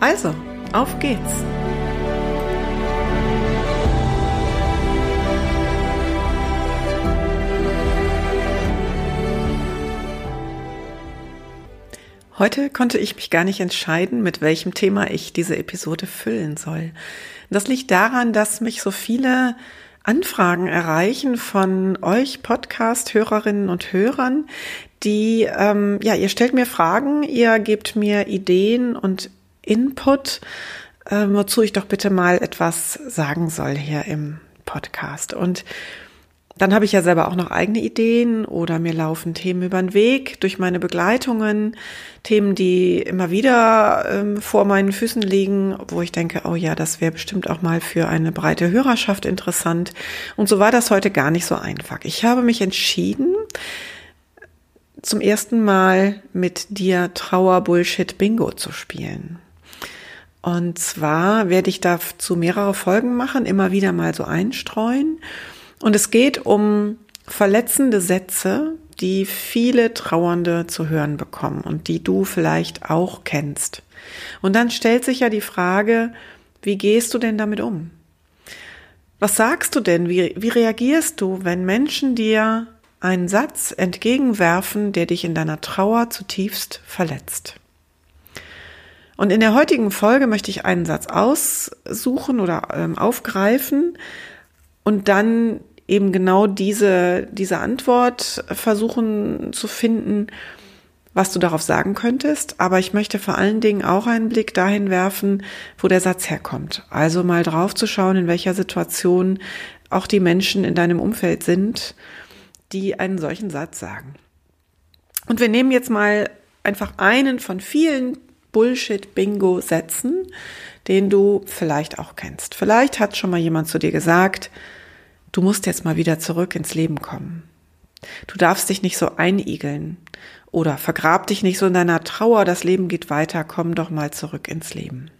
Also, auf geht's! Heute konnte ich mich gar nicht entscheiden, mit welchem Thema ich diese Episode füllen soll. Das liegt daran, dass mich so viele Anfragen erreichen von euch Podcast-Hörerinnen und Hörern, die, ähm, ja, ihr stellt mir Fragen, ihr gebt mir Ideen und Input, äh, wozu ich doch bitte mal etwas sagen soll hier im Podcast. Und dann habe ich ja selber auch noch eigene Ideen oder mir laufen Themen über den Weg durch meine Begleitungen, Themen, die immer wieder ähm, vor meinen Füßen liegen, wo ich denke, oh ja, das wäre bestimmt auch mal für eine breite Hörerschaft interessant. Und so war das heute gar nicht so einfach. Ich habe mich entschieden, zum ersten Mal mit dir Trauer Bullshit Bingo zu spielen. Und zwar werde ich dazu mehrere Folgen machen, immer wieder mal so einstreuen. Und es geht um verletzende Sätze, die viele Trauernde zu hören bekommen und die du vielleicht auch kennst. Und dann stellt sich ja die Frage, wie gehst du denn damit um? Was sagst du denn? Wie, wie reagierst du, wenn Menschen dir einen Satz entgegenwerfen, der dich in deiner Trauer zutiefst verletzt? Und in der heutigen Folge möchte ich einen Satz aussuchen oder ähm, aufgreifen und dann eben genau diese, diese Antwort versuchen zu finden, was du darauf sagen könntest. Aber ich möchte vor allen Dingen auch einen Blick dahin werfen, wo der Satz herkommt. Also mal drauf zu schauen, in welcher Situation auch die Menschen in deinem Umfeld sind, die einen solchen Satz sagen. Und wir nehmen jetzt mal einfach einen von vielen Bullshit-Bingo-Sätzen, den du vielleicht auch kennst. Vielleicht hat schon mal jemand zu dir gesagt, du musst jetzt mal wieder zurück ins Leben kommen. Du darfst dich nicht so einigeln oder vergrab dich nicht so in deiner Trauer, das Leben geht weiter, komm doch mal zurück ins Leben.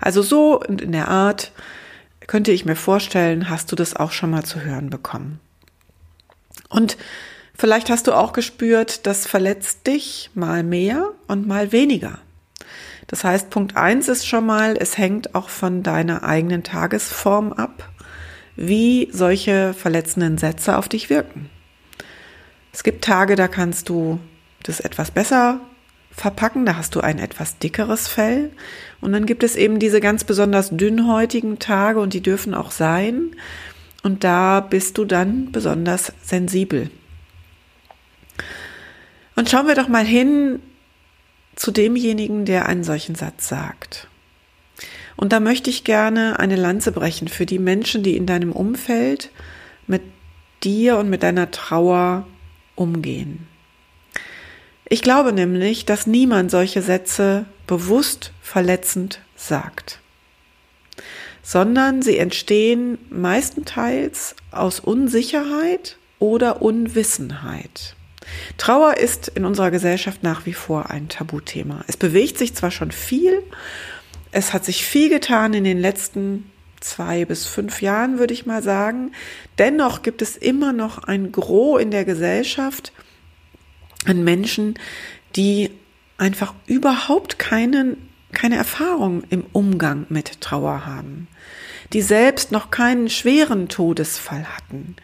Also so und in der Art könnte ich mir vorstellen, hast du das auch schon mal zu hören bekommen. Und vielleicht hast du auch gespürt, das verletzt dich mal mehr und mal weniger. Das heißt, Punkt eins ist schon mal, es hängt auch von deiner eigenen Tagesform ab, wie solche verletzenden Sätze auf dich wirken. Es gibt Tage, da kannst du das etwas besser verpacken, da hast du ein etwas dickeres Fell. Und dann gibt es eben diese ganz besonders dünnhäutigen Tage und die dürfen auch sein. Und da bist du dann besonders sensibel. Und schauen wir doch mal hin, zu demjenigen, der einen solchen Satz sagt. Und da möchte ich gerne eine Lanze brechen für die Menschen, die in deinem Umfeld mit dir und mit deiner Trauer umgehen. Ich glaube nämlich, dass niemand solche Sätze bewusst verletzend sagt, sondern sie entstehen meistenteils aus Unsicherheit oder Unwissenheit. Trauer ist in unserer Gesellschaft nach wie vor ein Tabuthema. Es bewegt sich zwar schon viel, es hat sich viel getan in den letzten zwei bis fünf Jahren, würde ich mal sagen. Dennoch gibt es immer noch ein Gros in der Gesellschaft an Menschen, die einfach überhaupt keinen, keine Erfahrung im Umgang mit Trauer haben, die selbst noch keinen schweren Todesfall hatten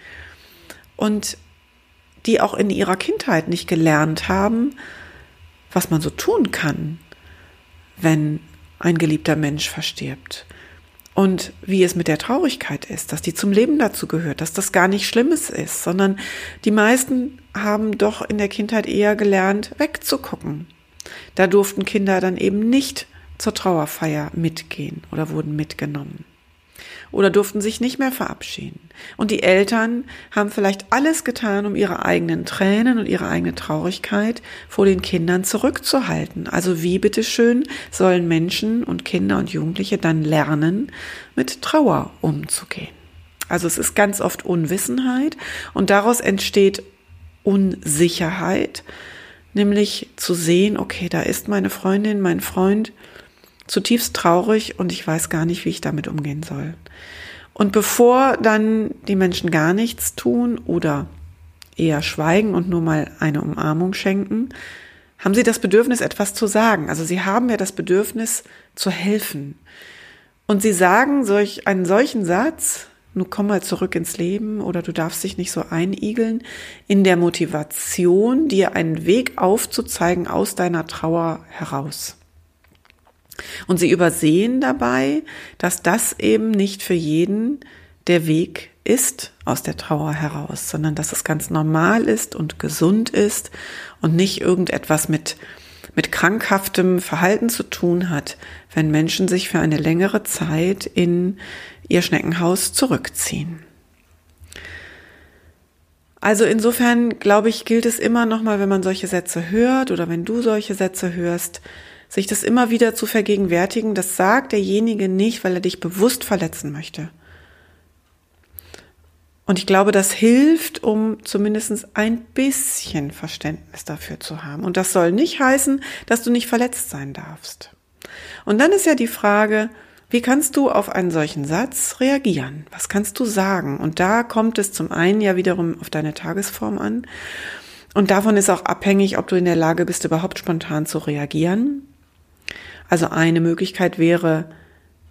und die auch in ihrer Kindheit nicht gelernt haben, was man so tun kann, wenn ein geliebter Mensch verstirbt. Und wie es mit der Traurigkeit ist, dass die zum Leben dazu gehört, dass das gar nicht Schlimmes ist, sondern die meisten haben doch in der Kindheit eher gelernt, wegzugucken. Da durften Kinder dann eben nicht zur Trauerfeier mitgehen oder wurden mitgenommen. Oder durften sich nicht mehr verabschieden. Und die Eltern haben vielleicht alles getan, um ihre eigenen Tränen und ihre eigene Traurigkeit vor den Kindern zurückzuhalten. Also wie bitteschön sollen Menschen und Kinder und Jugendliche dann lernen, mit Trauer umzugehen? Also es ist ganz oft Unwissenheit und daraus entsteht Unsicherheit, nämlich zu sehen, okay, da ist meine Freundin, mein Freund zutiefst traurig und ich weiß gar nicht, wie ich damit umgehen soll. Und bevor dann die Menschen gar nichts tun oder eher schweigen und nur mal eine Umarmung schenken, haben sie das Bedürfnis, etwas zu sagen. Also sie haben ja das Bedürfnis zu helfen. Und sie sagen solch, einen solchen Satz, nun komm mal zurück ins Leben oder du darfst dich nicht so einigeln, in der Motivation, dir einen Weg aufzuzeigen aus deiner Trauer heraus. Und sie übersehen dabei, dass das eben nicht für jeden der Weg ist aus der Trauer heraus, sondern dass es ganz normal ist und gesund ist und nicht irgendetwas mit, mit krankhaftem Verhalten zu tun hat, wenn Menschen sich für eine längere Zeit in ihr Schneckenhaus zurückziehen. Also insofern glaube ich, gilt es immer nochmal, wenn man solche Sätze hört oder wenn du solche Sätze hörst, sich das immer wieder zu vergegenwärtigen, das sagt derjenige nicht, weil er dich bewusst verletzen möchte. Und ich glaube, das hilft, um zumindest ein bisschen Verständnis dafür zu haben. Und das soll nicht heißen, dass du nicht verletzt sein darfst. Und dann ist ja die Frage, wie kannst du auf einen solchen Satz reagieren? Was kannst du sagen? Und da kommt es zum einen ja wiederum auf deine Tagesform an. Und davon ist auch abhängig, ob du in der Lage bist, überhaupt spontan zu reagieren. Also eine Möglichkeit wäre,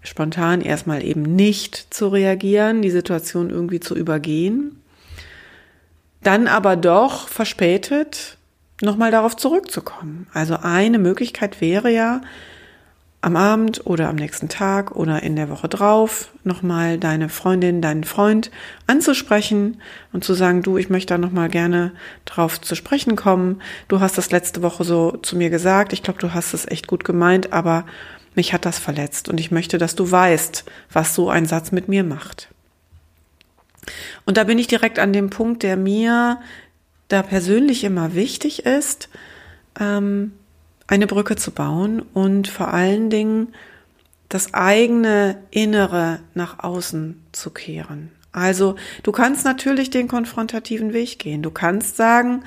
spontan erstmal eben nicht zu reagieren, die Situation irgendwie zu übergehen. Dann aber doch verspätet nochmal darauf zurückzukommen. Also eine Möglichkeit wäre ja, am Abend oder am nächsten Tag oder in der Woche drauf nochmal deine Freundin, deinen Freund anzusprechen und zu sagen, du, ich möchte da nochmal gerne drauf zu sprechen kommen. Du hast das letzte Woche so zu mir gesagt. Ich glaube, du hast es echt gut gemeint, aber mich hat das verletzt und ich möchte, dass du weißt, was so ein Satz mit mir macht. Und da bin ich direkt an dem Punkt, der mir da persönlich immer wichtig ist. Ähm, eine Brücke zu bauen und vor allen Dingen das eigene Innere nach außen zu kehren. Also du kannst natürlich den konfrontativen Weg gehen. Du kannst sagen,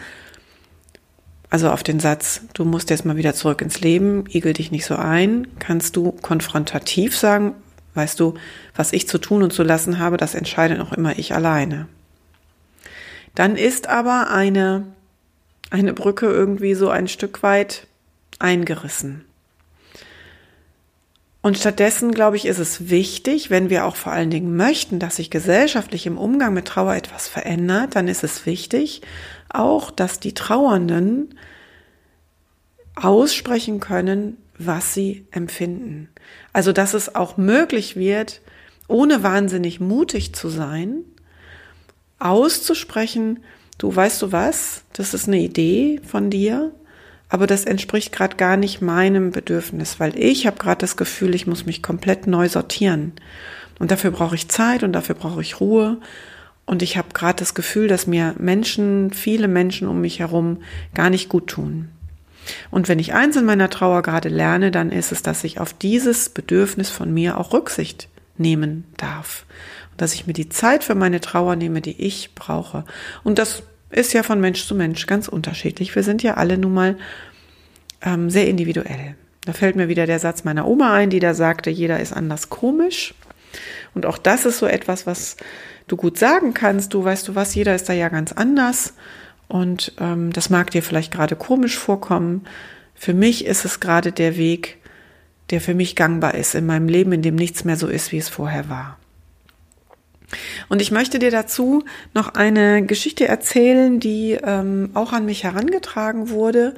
also auf den Satz, du musst jetzt mal wieder zurück ins Leben, igel dich nicht so ein, kannst du konfrontativ sagen, weißt du, was ich zu tun und zu lassen habe, das entscheide noch immer ich alleine. Dann ist aber eine, eine Brücke irgendwie so ein Stück weit eingerissen. Und stattdessen, glaube ich, ist es wichtig, wenn wir auch vor allen Dingen möchten, dass sich gesellschaftlich im Umgang mit Trauer etwas verändert, dann ist es wichtig auch, dass die Trauernden aussprechen können, was sie empfinden. Also, dass es auch möglich wird, ohne wahnsinnig mutig zu sein, auszusprechen, du weißt du was, das ist eine Idee von dir, aber das entspricht gerade gar nicht meinem Bedürfnis, weil ich habe gerade das Gefühl, ich muss mich komplett neu sortieren. Und dafür brauche ich Zeit und dafür brauche ich Ruhe. Und ich habe gerade das Gefühl, dass mir Menschen, viele Menschen um mich herum gar nicht gut tun. Und wenn ich eins in meiner Trauer gerade lerne, dann ist es, dass ich auf dieses Bedürfnis von mir auch Rücksicht nehmen darf. Und dass ich mir die Zeit für meine Trauer nehme, die ich brauche. Und das ist ja von Mensch zu Mensch ganz unterschiedlich. Wir sind ja alle nun mal ähm, sehr individuell. Da fällt mir wieder der Satz meiner Oma ein, die da sagte, jeder ist anders komisch. Und auch das ist so etwas, was du gut sagen kannst. Du weißt du was, jeder ist da ja ganz anders. Und ähm, das mag dir vielleicht gerade komisch vorkommen. Für mich ist es gerade der Weg, der für mich gangbar ist in meinem Leben, in dem nichts mehr so ist, wie es vorher war. Und ich möchte dir dazu noch eine Geschichte erzählen, die ähm, auch an mich herangetragen wurde,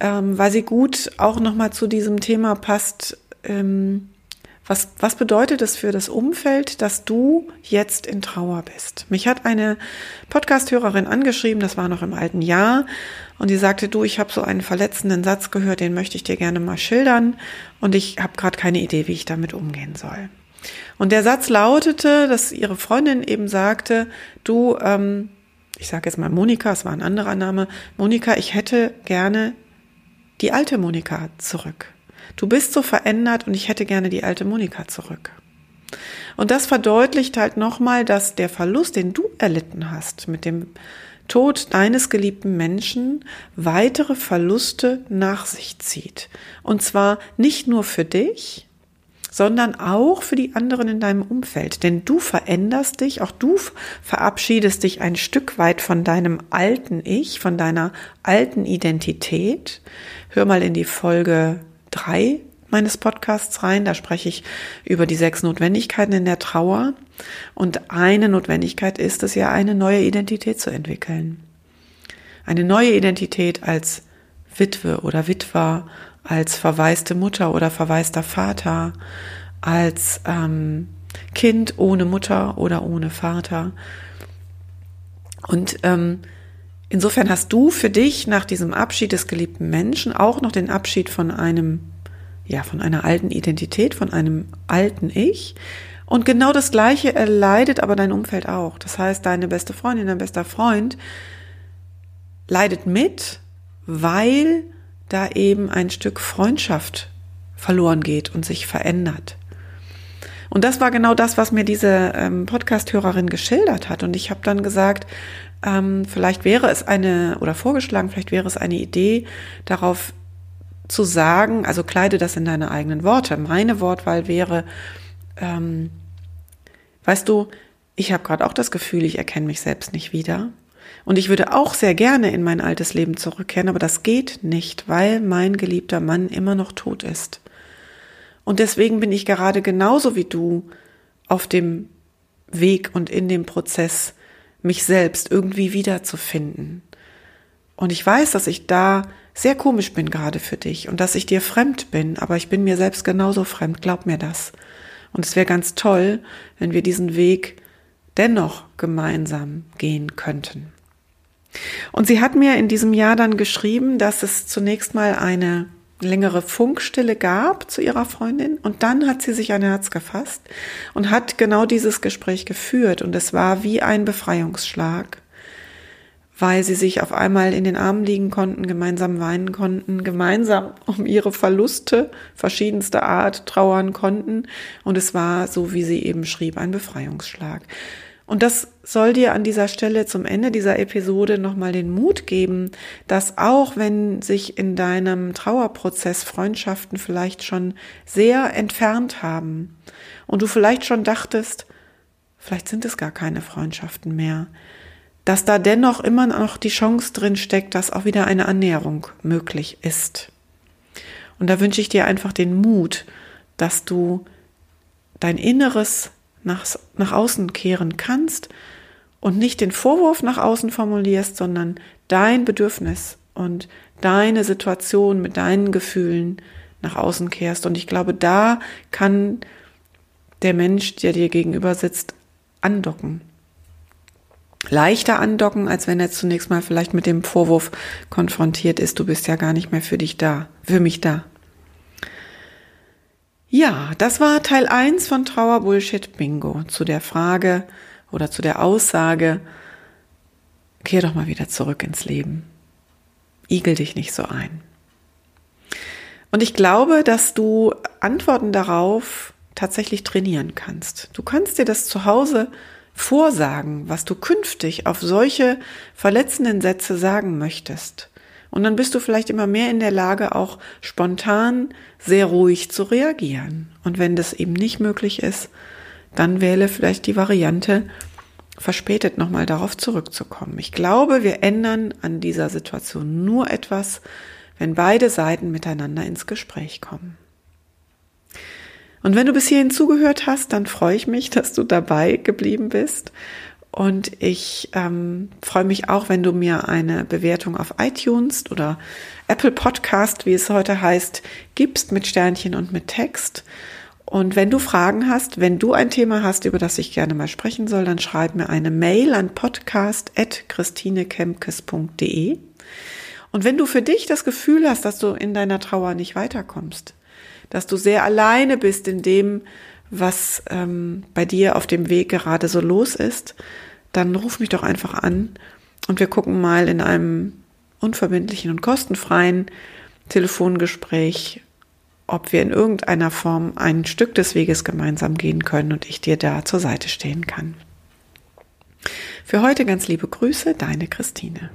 ähm, weil sie gut auch nochmal zu diesem Thema passt. Ähm, was, was bedeutet es für das Umfeld, dass du jetzt in Trauer bist? Mich hat eine Podcast-Hörerin angeschrieben, das war noch im alten Jahr, und die sagte, du, ich habe so einen verletzenden Satz gehört, den möchte ich dir gerne mal schildern, und ich habe gerade keine Idee, wie ich damit umgehen soll. Und der Satz lautete, dass ihre Freundin eben sagte, du, ähm, ich sage jetzt mal Monika, es war ein anderer Name, Monika, ich hätte gerne die alte Monika zurück. Du bist so verändert und ich hätte gerne die alte Monika zurück. Und das verdeutlicht halt nochmal, dass der Verlust, den du erlitten hast mit dem Tod deines geliebten Menschen, weitere Verluste nach sich zieht. Und zwar nicht nur für dich, sondern auch für die anderen in deinem Umfeld. Denn du veränderst dich, auch du verabschiedest dich ein Stück weit von deinem alten Ich, von deiner alten Identität. Hör mal in die Folge drei meines Podcasts rein. Da spreche ich über die sechs Notwendigkeiten in der Trauer. Und eine Notwendigkeit ist es ja, eine neue Identität zu entwickeln. Eine neue Identität als Witwe oder Witwer, als verwaiste Mutter oder verwaister Vater, als ähm, Kind ohne Mutter oder ohne Vater. Und ähm, insofern hast du für dich nach diesem Abschied des geliebten Menschen auch noch den Abschied von einem ja, von einer alten Identität, von einem alten Ich. Und genau das Gleiche erleidet aber dein Umfeld auch. Das heißt, deine beste Freundin, dein bester Freund leidet mit, weil da eben ein Stück Freundschaft verloren geht und sich verändert. Und das war genau das, was mir diese ähm, Podcast-Hörerin geschildert hat. Und ich habe dann gesagt, ähm, vielleicht wäre es eine, oder vorgeschlagen, vielleicht wäre es eine Idee, darauf zu sagen, also kleide das in deine eigenen Worte. Meine Wortwahl wäre, ähm, weißt du, ich habe gerade auch das Gefühl, ich erkenne mich selbst nicht wieder. Und ich würde auch sehr gerne in mein altes Leben zurückkehren, aber das geht nicht, weil mein geliebter Mann immer noch tot ist. Und deswegen bin ich gerade genauso wie du auf dem Weg und in dem Prozess, mich selbst irgendwie wiederzufinden. Und ich weiß, dass ich da sehr komisch bin gerade für dich und dass ich dir fremd bin, aber ich bin mir selbst genauso fremd, glaub mir das. Und es wäre ganz toll, wenn wir diesen Weg dennoch gemeinsam gehen könnten. Und sie hat mir in diesem Jahr dann geschrieben, dass es zunächst mal eine längere Funkstille gab zu ihrer Freundin und dann hat sie sich ein Herz gefasst und hat genau dieses Gespräch geführt und es war wie ein Befreiungsschlag weil sie sich auf einmal in den Armen liegen konnten, gemeinsam weinen konnten, gemeinsam um ihre Verluste verschiedenster Art trauern konnten. Und es war, so wie sie eben schrieb, ein Befreiungsschlag. Und das soll dir an dieser Stelle zum Ende dieser Episode nochmal den Mut geben, dass auch wenn sich in deinem Trauerprozess Freundschaften vielleicht schon sehr entfernt haben und du vielleicht schon dachtest, vielleicht sind es gar keine Freundschaften mehr, dass da dennoch immer noch die Chance drin steckt, dass auch wieder eine Annäherung möglich ist. Und da wünsche ich dir einfach den Mut, dass du dein Inneres nach, nach außen kehren kannst und nicht den Vorwurf nach außen formulierst, sondern dein Bedürfnis und deine Situation mit deinen Gefühlen nach außen kehrst. Und ich glaube, da kann der Mensch, der dir gegenüber sitzt, andocken leichter andocken, als wenn er zunächst mal vielleicht mit dem Vorwurf konfrontiert ist, du bist ja gar nicht mehr für dich da, für mich da. Ja, das war Teil 1 von Trauer Bullshit Bingo zu der Frage oder zu der Aussage, kehr doch mal wieder zurück ins Leben. Igel dich nicht so ein. Und ich glaube, dass du Antworten darauf tatsächlich trainieren kannst. Du kannst dir das zu Hause vorsagen, was du künftig auf solche verletzenden Sätze sagen möchtest. Und dann bist du vielleicht immer mehr in der Lage, auch spontan sehr ruhig zu reagieren. Und wenn das eben nicht möglich ist, dann wähle vielleicht die Variante, verspätet nochmal darauf zurückzukommen. Ich glaube, wir ändern an dieser Situation nur etwas, wenn beide Seiten miteinander ins Gespräch kommen. Und wenn du bis hierhin zugehört hast, dann freue ich mich, dass du dabei geblieben bist. Und ich ähm, freue mich auch, wenn du mir eine Bewertung auf iTunes oder Apple Podcast, wie es heute heißt, gibst mit Sternchen und mit Text. Und wenn du Fragen hast, wenn du ein Thema hast, über das ich gerne mal sprechen soll, dann schreib mir eine Mail an podcast.christinekemkes.de. Und wenn du für dich das Gefühl hast, dass du in deiner Trauer nicht weiterkommst, dass du sehr alleine bist in dem, was ähm, bei dir auf dem Weg gerade so los ist, dann ruf mich doch einfach an und wir gucken mal in einem unverbindlichen und kostenfreien Telefongespräch, ob wir in irgendeiner Form ein Stück des Weges gemeinsam gehen können und ich dir da zur Seite stehen kann. Für heute ganz liebe Grüße, deine Christine.